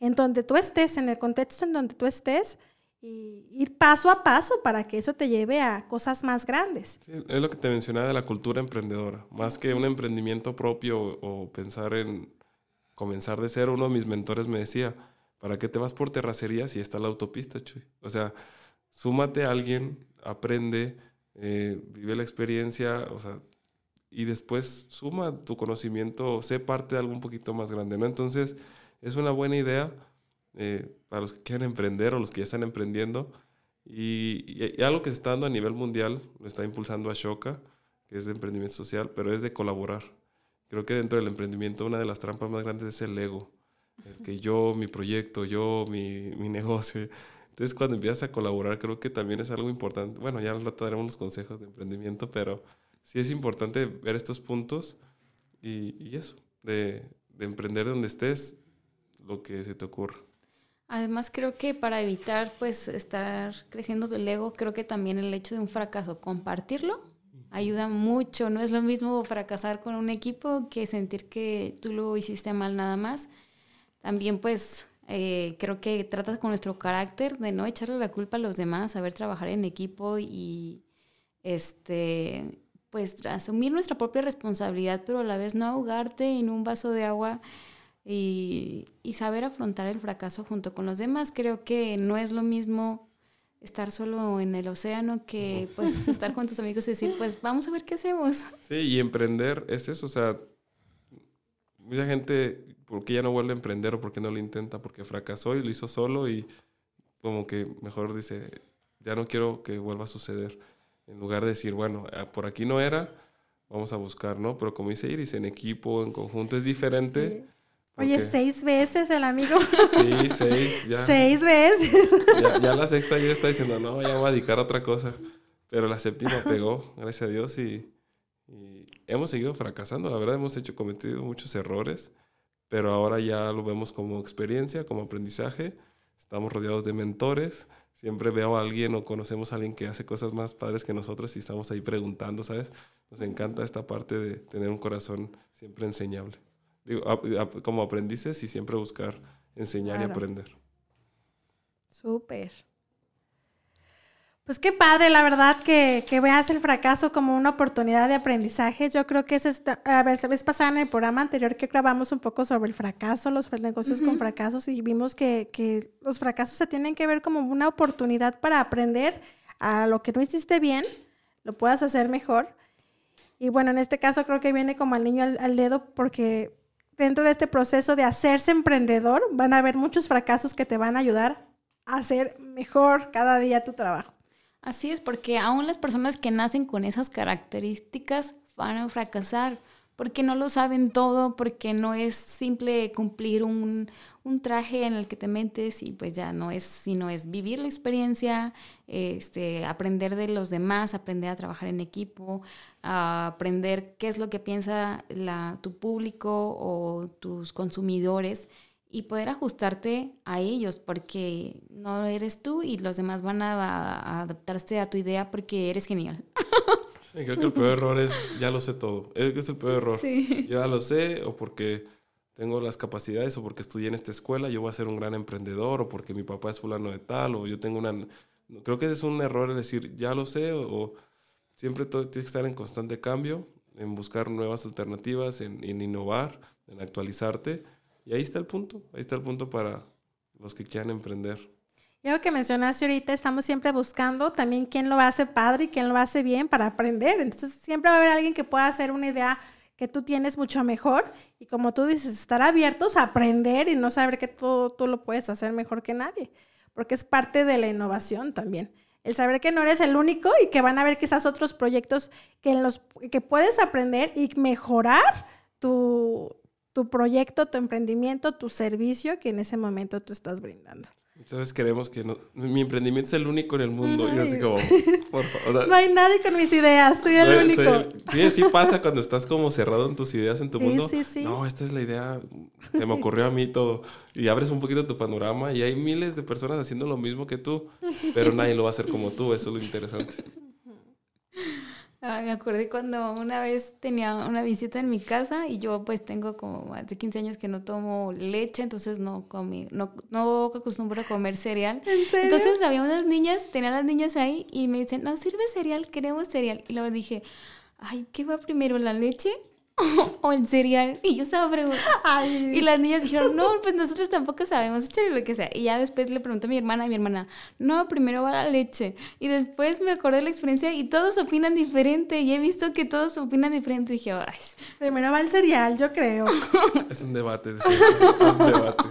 en donde tú estés, en el contexto en donde tú estés, y ir paso a paso para que eso te lleve a cosas más grandes. es lo que te mencionaba de la cultura emprendedora. Más que un emprendimiento propio o, pensar en comenzar de cero, uno de mis mentores me decía, ¿para qué te vas por terracería si está la autopista, Chuy? O sea, súmate a alguien, aprende, eh, vive la experiencia, o sea, y después suma tu conocimiento, sé parte de algo un poquito más grande, ¿no? Entonces, es una buena idea eh, para los que quieren emprender o los que ya están emprendiendo. Y, algo que se está dando a nivel mundial, lo está impulsando Ashoka, que es de emprendimiento social, pero es de colaborar. Creo que dentro del emprendimiento una de las trampas más grandes es el ego. El que yo, mi proyecto, yo, mi, mi negocio. Entonces cuando empiezas a colaborar creo que también es algo importante. Bueno, ya lo daremos los consejos de emprendimiento, pero sí es importante ver estos puntos y, y eso, de, de emprender donde estés, lo que se te ocurra. Además creo que para evitar pues estar creciendo el ego, creo que también el hecho de un fracaso, compartirlo, ayuda mucho. No es lo mismo fracasar con un equipo que sentir que tú lo hiciste mal nada más. También pues eh, creo que tratas con nuestro carácter de no echarle la culpa a los demás, saber trabajar en equipo y este pues asumir nuestra propia responsabilidad, pero a la vez no ahogarte en un vaso de agua y, saber afrontar el fracaso junto con los demás. Creo que no es lo mismo estar solo en el océano que pues estar con tus amigos y decir, pues vamos a ver qué hacemos. Sí, y emprender es eso, o sea, mucha gente, ¿por qué ya no vuelve a emprender o por qué no lo intenta? Porque fracasó y lo hizo solo y como que mejor dice, ya no quiero que vuelva a suceder. En lugar de decir, bueno, ah, por aquí no era, vamos a buscar, ¿no? Pero como dice Iris, en equipo, en conjunto es diferente. Oye, seis veces el amigo. Sí, seis, ya. Seis veces. Ya, la sexta ya está diciendo, no, ya voy a dedicar a otra cosa. Pero la séptima pegó, gracias a Dios, y, hemos seguido fracasando. La verdad, hemos hecho, cometido muchos errores, pero ahora ya lo vemos como experiencia, como aprendizaje. Estamos rodeados de mentores. Siempre veo a alguien o conocemos a alguien que hace cosas más padres que nosotros y estamos ahí preguntando, ¿sabes? Nos encanta esta parte de tener un corazón siempre enseñable como aprendices y siempre buscar enseñar y aprender. Súper. Pues qué padre, la verdad, que, que, veas el fracaso como una oportunidad de aprendizaje. Yo creo que es esta, a ver, la vez pasada en el programa anterior que grabamos un poco sobre el fracaso, los negocios con fracasos, y vimos que, que, los fracasos se tienen que ver como una oportunidad para aprender a lo que no hiciste bien, lo puedas hacer mejor. Y bueno, en este caso creo que viene como al niño al dedo porque dentro de este proceso de hacerse emprendedor, van a haber muchos fracasos que te van a ayudar a hacer mejor cada día tu trabajo. Así es, porque aún las personas que nacen con esas características van a fracasar, porque no lo saben todo, porque no es simple cumplir un, un traje en el que te metes y pues ya no es, sino es vivir la experiencia, este, aprender de los demás, aprender a trabajar en equipo, a aprender qué es lo que piensa la, tu público o tus consumidores y poder ajustarte a ellos porque no eres tú y los demás van a, adaptarse a tu idea porque eres genial. Creo que el peor error es ya lo sé todo. Es el peor error. Ya lo sé o porque tengo las capacidades o porque estudié en esta escuela, yo voy a ser un gran emprendedor o porque mi papá es fulano de tal o yo tengo una... Creo que es un error decir, ya lo sé o, siempre todo, tienes que estar en constante cambio, en buscar nuevas alternativas, en, innovar, en actualizarte. Y ahí está el punto, ahí está el punto para los que quieran emprender. Y algo que mencionaste ahorita, estamos siempre buscando también quién lo hace padre y quién lo hace bien para aprender. Entonces siempre va a haber alguien que pueda hacer una idea que tú tienes mucho mejor y como tú dices, estar abiertos a aprender y no saber que tú, tú lo puedes hacer mejor que nadie, porque es parte de la innovación también. El saber que no eres el único y que van a haber quizás otros proyectos que, los, que puedes aprender y mejorar tu, tu proyecto, tu emprendimiento, tu servicio que en ese momento tú estás brindando. Muchas veces queremos que no, mi emprendimiento es el único en el mundo. Y así como, por favor. o sea, No hay nadie con mis ideas, soy el soy- único. soy- sí, así pasa cuando estás como cerrado en tus ideas, en tu Sí, mundo. sí, sí. No, esta es la idea, se me ocurrió a mí todo. Y abres un poquito tu panorama y hay miles de personas haciendo lo mismo que tú, pero nadie lo va a hacer como tú, eso es lo interesante. Ay, me acordé cuando una vez tenía una visita en mi casa y yo pues tengo como más de 15 años que no tomo leche, entonces no comí, no, no acostumbro a comer cereal. ¿En serio? Entonces había unas niñas, tenía las niñas ahí y me dicen, no sirve cereal, queremos cereal. Y luego dije, ay, ¿qué va primero, la leche o el cereal? Y yo estaba preguntando. Y las niñas dijeron, no, pues nosotros tampoco sabemos, échale lo que sea. Y ya después le pregunté a mi hermana, y mi hermana, no, primero va la leche. Y después me acordé de la experiencia y todos opinan diferente. Y he visto que todos opinan diferente. Y dije, ay, primero va el cereal, yo creo. Es un debate, sí, es un debate.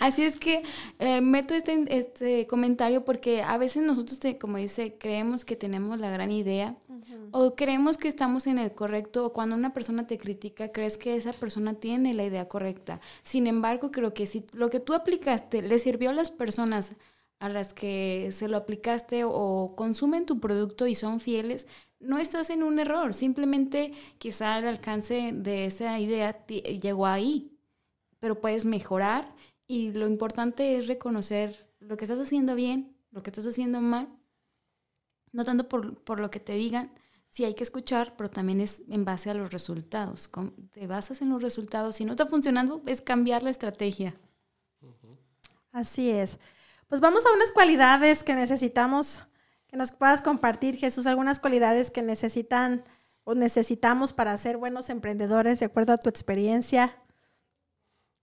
Así es que eh, meto este, este comentario porque a veces nosotros, te- como dice, creemos que tenemos la gran idea o creemos que estamos en el correcto o cuando una persona te critica crees que esa persona tiene la idea correcta. Sin embargo, creo que si lo que tú aplicaste le sirvió a las personas a las que se lo aplicaste o consumen tu producto y son fieles, no estás en un error. Simplemente quizá el alcance de esa idea ti- llegó ahí pero puedes mejorar y lo importante es reconocer lo que estás haciendo bien, lo que estás haciendo mal, no tanto por, por lo que te digan, sí hay que escuchar, pero también es en base a los resultados. Te basas en los resultados, si no está funcionando, es cambiar la estrategia. Así es. Pues vamos a unas cualidades que necesitamos, que nos puedas compartir, Jesús, algunas cualidades que necesitan o necesitamos para ser buenos emprendedores de acuerdo a tu experiencia.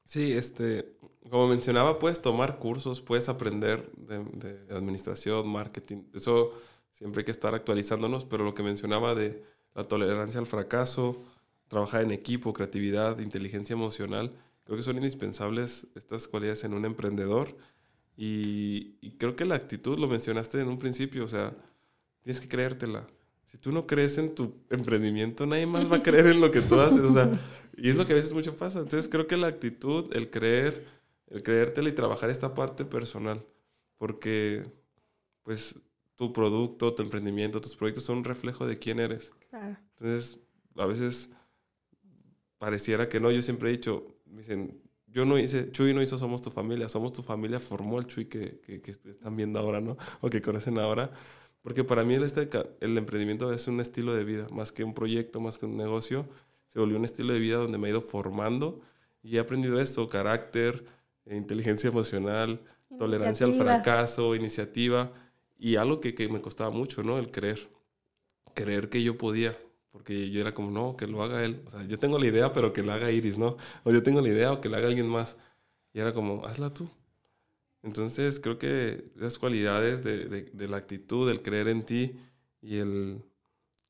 Sí, este, como mencionaba, puedes tomar cursos, puedes aprender de, de administración, marketing. Eso siempre hay que estar actualizándonos, pero lo que mencionaba de la tolerancia al fracaso, trabajar en equipo, creatividad, inteligencia emocional, creo que son indispensables estas cualidades en un emprendedor. Y, y creo que la actitud, lo mencionaste en un principio, o sea, tienes que creértela. Si tú no crees en tu emprendimiento, nadie más va a creer en lo que tú haces. O sea, y es lo que a veces mucho pasa. Entonces creo que la actitud, el creer, el creértela y trabajar esta parte personal. Porque, pues, tu producto, tu emprendimiento, tus proyectos son un reflejo de quién eres. Claro. Entonces, a veces pareciera que no. Yo siempre he dicho, me dicen, yo no hice, Chuy no hizo Somos tu familia. Somos tu familia formó el Chuy que, que, que están viendo ahora, ¿no? O que conocen ahora. Porque para mí el, este, el emprendimiento es un estilo de vida, más que un proyecto, más que un negocio. Se volvió un estilo de vida donde me he ido formando y he aprendido esto, carácter, inteligencia emocional, tolerancia al fracaso, iniciativa y algo que, que me costaba mucho, ¿no? El creer. Creer que yo podía. Porque yo era como, no, que lo haga él. O sea, yo tengo la idea, pero que la haga Iris, ¿no? O yo tengo la idea o que la haga alguien más. Y era como, hazla tú. Entonces, creo que esas cualidades de, de- la actitud, el creer en ti y el,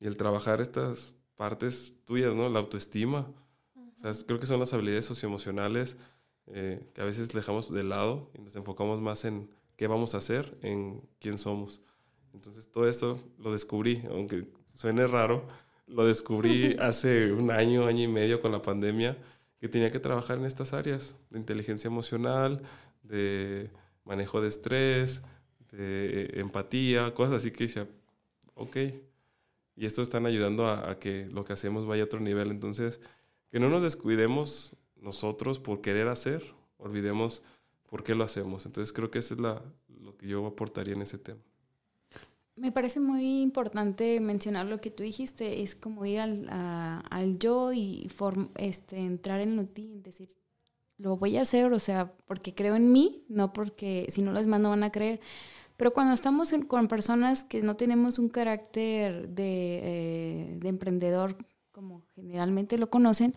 y el trabajar estas partes tuyas, ¿no? La autoestima. Creo que son las habilidades socioemocionales eh, que a veces dejamos de lado y nos enfocamos más en qué vamos a hacer, en quién somos. Entonces, todo eso lo descubrí, aunque suene raro, lo descubrí hace un año, año y medio con la pandemia, que tenía que trabajar en estas áreas de inteligencia emocional, de manejo de estrés, de empatía, cosas así que decía, ok, y esto están ayudando a, a que lo que hacemos vaya a otro nivel. Entonces, que no nos descuidemos nosotros por querer hacer, olvidemos por qué lo hacemos. Entonces, creo que eso es la, lo que yo aportaría en ese tema. Me parece muy importante mencionar lo que tú dijiste, es como ir al, a- al yo y form- este, entrar en lo ti, decir, lo voy a hacer, o sea, porque creo en mí, no porque si no les mando van a creer. Pero cuando estamos en- con personas que no tenemos un carácter de, eh, de emprendedor, como generalmente lo conocen,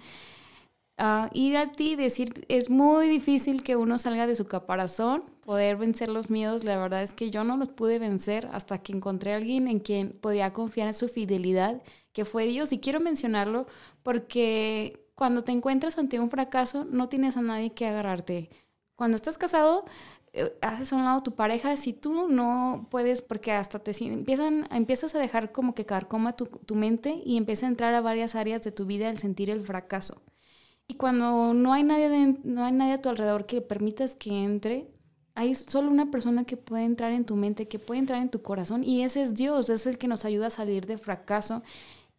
ir a ti decir, es muy difícil que uno salga de su caparazón, poder vencer los miedos. La verdad es que yo no los pude vencer hasta que encontré a alguien en quien podía confiar en su fidelidad, que fue Dios. Y quiero mencionarlo porque cuando te encuentras ante un fracaso, no tienes a nadie que agarrarte. Cuando estás casado, eh, haces a un lado tu pareja, si tú no puedes, porque hasta te empiezan, empiezas a dejar como que carcoma tu, tu mente y empieza a entrar a varias áreas de tu vida al sentir el fracaso. Y cuando no hay nadie, no hay nadie a tu alrededor que permitas que entre, hay solo una persona que puede entrar en tu mente, que puede entrar en tu corazón y ese es Dios, es el que nos ayuda a salir de fracaso.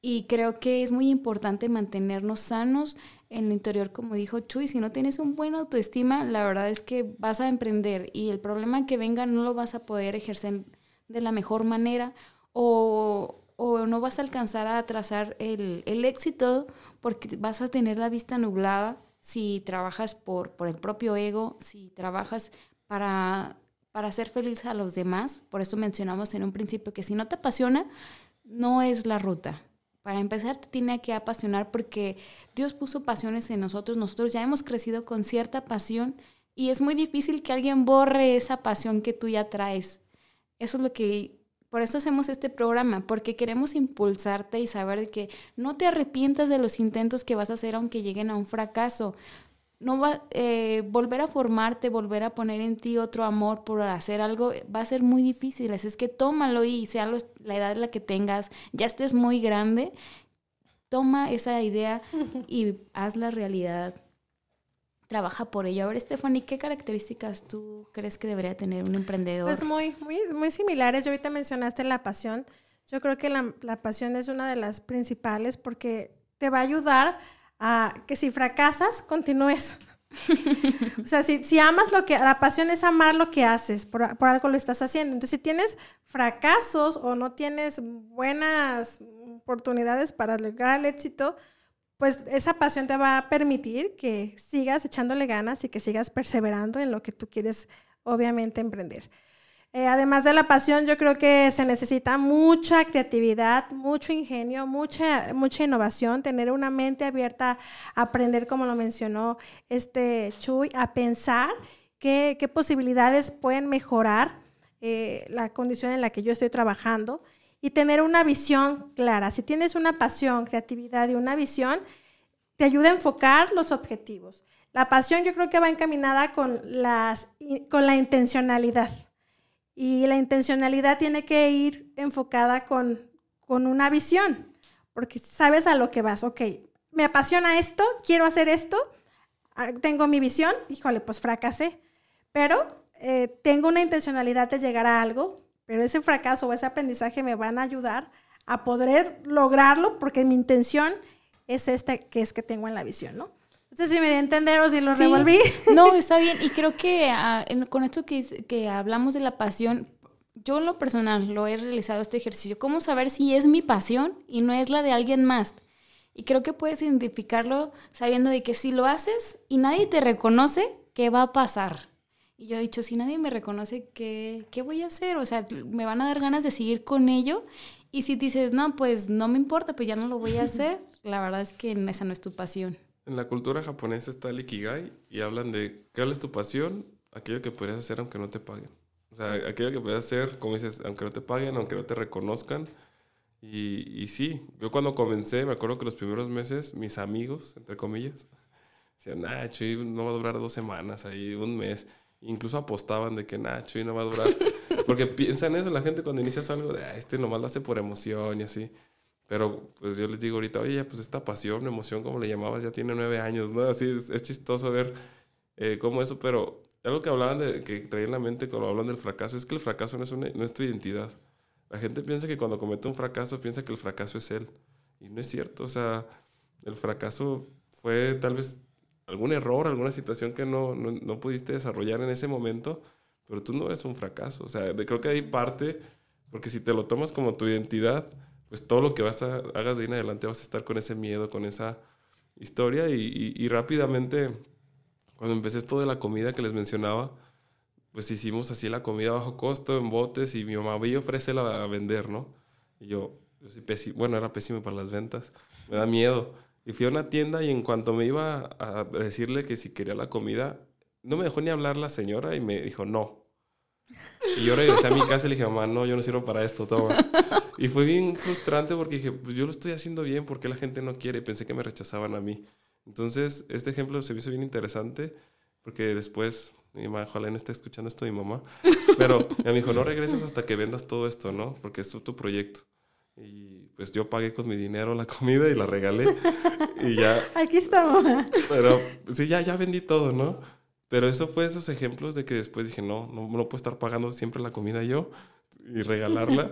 Y creo que es muy importante mantenernos sanos, en el interior, como dijo Chuy, si no tienes un buen autoestima, la verdad es que vas a emprender y el problema que venga no lo vas a poder ejercer de la mejor manera o, no vas a alcanzar a trazar el, éxito porque vas a tener la vista nublada si trabajas por, por el propio ego, si trabajas para, para hacer feliz a los demás. Por eso mencionamos en un principio que si no te apasiona, no es la ruta para empezar te tiene que apasionar porque Dios puso pasiones en nosotros, nosotros ya hemos crecido con cierta pasión y es muy difícil que alguien borre esa pasión que tú ya traes. Eso es lo que, por eso hacemos este programa, porque queremos impulsarte y saber que no te arrepientas de los intentos que vas a hacer aunque lleguen a un fracaso no va eh, volver a formarte, volver a poner en ti otro amor por hacer algo, va a ser muy difícil. Es que tómalo y sea la edad en la que tengas, ya estés muy grande, toma esa idea y haz la realidad. Trabaja por ello. A ver, Stephanie, ¿qué características tú crees que debería tener un emprendedor? Pues muy, muy, muy similares. Yo ahorita mencionaste la pasión. Yo creo que la, la pasión es una de las principales porque te va a ayudar que si fracasas, continúes. o sea, si, amas lo que, la pasión es amar lo que haces, por, algo lo estás haciendo. Entonces, si tienes fracasos o no tienes buenas oportunidades para lograr el éxito, pues esa pasión te va a permitir que sigas echándole ganas y que sigas perseverando en lo que tú quieres, obviamente, emprender. Eh, además de la pasión, yo creo que se necesita mucha creatividad, mucho ingenio, mucha, mucha innovación, tener una mente abierta a aprender, como lo mencionó este Chuy, a pensar qué, qué posibilidades pueden mejorar eh, la condición en la que yo estoy trabajando y tener una visión clara. Si tienes una pasión, creatividad y una visión, te ayuda a enfocar los objetivos. La pasión yo creo que va encaminada con, las, con la intencionalidad. Y la intencionalidad tiene que ir enfocada con, una visión, porque sabes a lo que vas. Ok, me apasiona esto, quiero hacer esto, ah, tengo mi visión, híjole, pues fracasé. Pero eh, tengo una intencionalidad de llegar a algo, pero ese fracaso o ese aprendizaje me van a ayudar a poder lograrlo porque mi intención es esta que es que tengo en la visión, ¿no? No sé si me di a entender o si lo revolví. No, está bien. Y creo que ah, con esto que, que hablamos de la pasión, yo en lo personal lo he realizado este ejercicio. ¿Cómo saber si es mi pasión y no es la de alguien más? Y creo que puedes identificarlo sabiendo de que si lo haces y nadie te reconoce, ¿qué va a pasar? Y yo he dicho, si nadie me reconoce, ¿qué, ¿qué voy a hacer? O sea, me van a dar ganas de seguir con ello. Y si dices, no, pues no me importa, pues ya no lo voy a hacer, la verdad es que esa no es tu pasión. En la cultura japonesa está el ikigai y hablan de qué es tu pasión, aquello que podrías hacer aunque no te paguen. O sea, aquello que puedes hacer, como dices, aunque no te paguen, aunque no te reconozcan. Y, y sí, yo cuando comencé, me acuerdo que los primeros meses, mis amigos, entre comillas, decían, nah, Chuy no va a durar dos semanas, ahí un mes. Incluso apostaban de que, nah, Chuy no va a durar. Porque piensan eso la gente cuando inicias algo, de, ah, este nomás lo hace por emoción y así. Pero pues yo les digo ahorita, oye, pues esta pasión, emoción, como le llamabas, ya tiene nueve años, ¿no? Así es, chistoso ver eh, cómo eso, pero algo que hablaban de, que traía en la mente cuando hablan del fracaso, es que el fracaso no es, una, no es tu identidad. La gente piensa que cuando comete un fracaso, piensa que el fracaso es él. Y no es cierto, o sea, el fracaso fue tal vez algún error, alguna situación que no, no, pudiste desarrollar en ese momento, pero tú no eres un fracaso. O sea, creo que hay parte, porque si te lo tomas como tu identidad, pues todo lo que vas a, hagas de ahí en adelante vas a estar con ese miedo, con esa historia y, rápidamente, cuando empecé esto de la comida que les mencionaba, pues hicimos así la comida bajo costo, en botes, y mi mamá veía ofrecerla a vender, ¿no? Y yo, bueno, era pésimo para las ventas, me da miedo. Y fui a una tienda y en cuanto me iba a decirle que si quería la comida, no me dejó ni hablar la señora y me dijo no. Y yo regresé a mi casa y le dije, mamá, no, yo no sirvo para esto, toma. Y fue bien frustrante porque dije, pues yo lo estoy haciendo bien, ¿por qué la gente no quiere? Pensé que me rechazaban a mí. Entonces, este ejemplo se me hizo bien interesante porque después, mi mamá, ojalá no esté escuchando esto mi mamá, pero me dijo, no regreses hasta que vendas todo esto, ¿no? Porque es tu proyecto. Y pues yo pagué con mi dinero la comida y la regalé. Y ya. Aquí estamos. Pero sí, ya, ya vendí todo, ¿no? Pero eso fue esos ejemplos de que después dije, no, no, no puedo estar pagando siempre la comida yo y regalarla.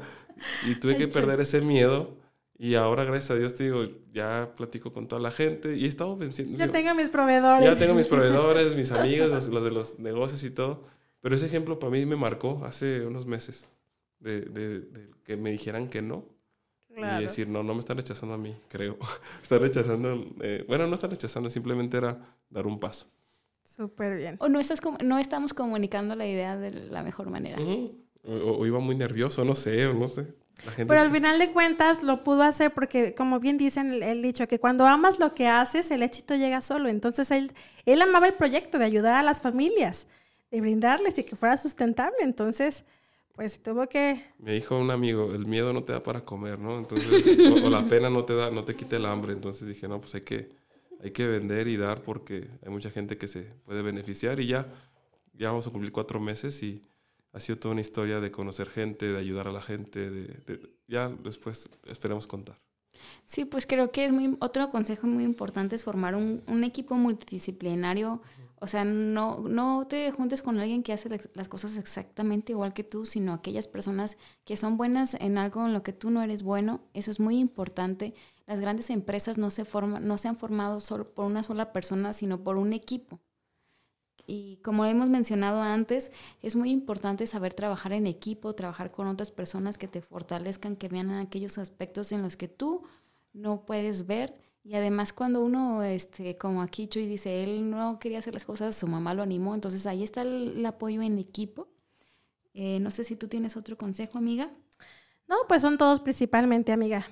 y tuve que perder ese miedo. Y ahora, gracias a Dios, te digo, ya platico con toda la gente y he estado venciendo. Ya tengo mis proveedores. Ya tengo mis proveedores, mis amigos, los, de los negocios y todo. Pero ese ejemplo para mí me marcó hace unos meses de, de, de que me dijeran que no. Y decir, no, no me están rechazando a mí, creo. están rechazando, eh, bueno, no están rechazando, simplemente era dar un paso. Súper bien. O no, estás, no estamos comunicando la idea de la mejor manera. o, iba muy nervioso, no sé, o no sé. Pero al final de cuentas lo pudo hacer porque, como bien dicen el, el, dicho, que cuando amas lo que haces, el éxito llega solo. Entonces él, él amaba el proyecto de ayudar a las familias, de brindarles y que fuera sustentable. Entonces, pues tuvo que... Me dijo un amigo, el miedo no te da para comer, ¿no? Entonces, o, la pena no te da, no te quita el hambre. Entonces dije, no, pues hay que, hay que vender y dar porque hay mucha gente que se puede beneficiar y ya, ya vamos a cumplir cuatro meses y ha sido toda una historia de conocer gente, de ayudar a la gente, de, ya después esperemos contar. Sí, pues creo que es muy, otro consejo muy importante es formar un, un equipo multidisciplinario. O sea, no, no te juntes con alguien que hace las cosas exactamente igual que tú, sino aquellas personas que son buenas en algo en lo que tú no eres bueno. Eso es muy importante. Las grandes empresas no se, forman, no se han formado solo por una sola persona, sino por un equipo. Y como hemos mencionado antes, es muy importante saber trabajar en equipo, trabajar con otras personas que te fortalezcan, que vean aquellos aspectos en los que tú no puedes ver. Y además cuando uno, este, como aquí Chuy dice, él no quería hacer las cosas, su mamá lo animó, entonces ahí está el, apoyo en equipo. Eh, no sé si tú tienes otro consejo, amiga. No, pues son todos principalmente, amiga.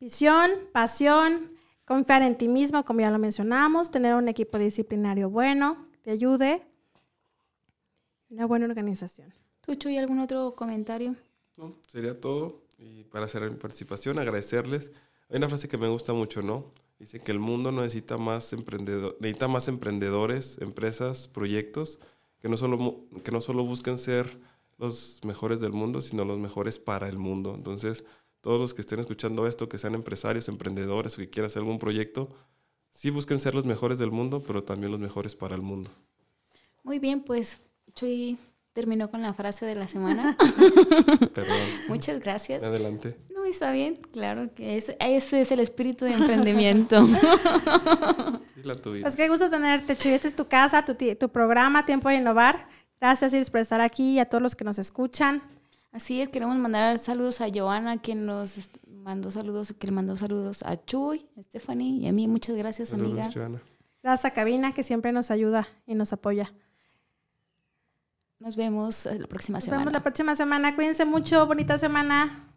Visión, pasión, confiar en ti mismo, como ya lo mencionamos, tener un equipo disciplinario bueno, te ayude. Una buena organización. ¿Tú, Chuy, algún otro comentario? No, sería todo. Y para hacer mi participación, agradecerles. Hay una frase que me gusta mucho, ¿no? Dice que el mundo necesita más, emprendedor, necesita más emprendedores, empresas, proyectos, que no, solo, que no solo busquen ser los mejores del mundo, sino los mejores para el mundo. Entonces, todos los que estén escuchando esto, que sean empresarios, emprendedores o que quieran hacer algún proyecto, sí busquen ser los mejores del mundo, pero también los mejores para el mundo. Muy bien, pues Chuy terminó con la frase de la semana. Perdón. Muchas gracias. Adelante. Está bien, claro que ese es el espíritu de emprendimiento. la tuya. Pues qué gusto tenerte, Chuy. Esta es tu casa, tu, tu programa, Tiempo de Innovar. Gracias, Iris, por estar aquí y a todos los que nos escuchan. Así es, queremos mandar saludos a Joana, quien nos mandó saludos, que le mandó saludos a Chuy, a Stephanie y a mí. Muchas gracias, saludos, amiga. Joana. Gracias a Cabina, que siempre nos ayuda y nos apoya. Nos vemos la próxima semana. Nos vemos la próxima semana. Cuídense mucho. Bonita semana.